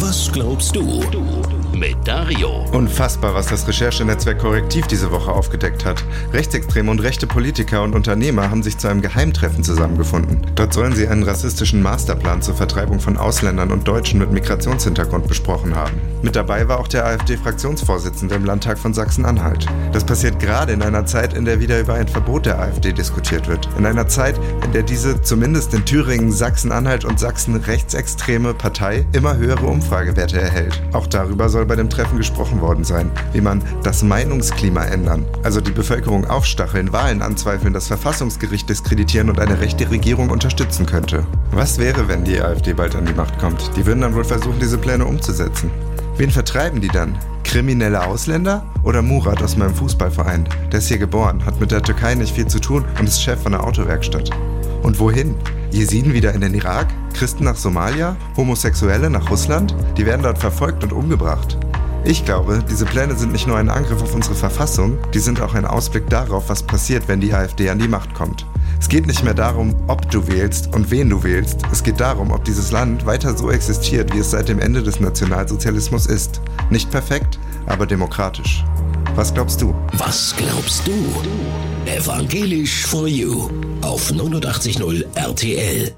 Was glaubst du? Mit Dario. Unfassbar, was das Recherchenetzwerk Korrektiv diese Woche aufgedeckt hat. Rechtsextreme und rechte Politiker und Unternehmer haben sich zu einem Geheimtreffen zusammengefunden. Dort sollen sie einen rassistischen Masterplan zur Vertreibung von Ausländern und Deutschen mit Migrationshintergrund besprochen haben. Mit dabei war auch der AfD-Fraktionsvorsitzende im Landtag von Sachsen-Anhalt. Das passiert gerade in einer Zeit, in der wieder über ein Verbot der AfD diskutiert wird. In einer Zeit, in der diese zumindest in Thüringen, Sachsen-Anhalt und Sachsen rechtsextreme Partei immer höhere Umfragewerte erhält. Auch darüber soll bei dem Treffen gesprochen worden sein, wie man das Meinungsklima ändern, also die Bevölkerung aufstacheln, Wahlen anzweifeln, das Verfassungsgericht diskreditieren und eine rechte Regierung unterstützen könnte. Was wäre, wenn die AfD bald an die Macht kommt? Die würden dann wohl versuchen, diese Pläne umzusetzen. Wen vertreiben die dann? Kriminelle Ausländer oder Murat aus meinem Fußballverein? Der ist hier geboren, hat mit der Türkei nicht viel zu tun und ist Chef von der Autowerkstatt. Und wohin? Jesiden wieder in den Irak? Christen nach Somalia? Homosexuelle nach Russland? Die werden dort verfolgt und umgebracht. Ich glaube, diese Pläne sind nicht nur ein Angriff auf unsere Verfassung, die sind auch ein Ausblick darauf, was passiert, wenn die AfD an die Macht kommt. Es geht nicht mehr darum, ob du wählst und wen du wählst. Es geht darum, ob dieses Land weiter so existiert, wie es seit dem Ende des Nationalsozialismus ist. Nicht perfekt, aber demokratisch. Was glaubst du? Was glaubst du? Evangelisch for You auf 89.0 RTL.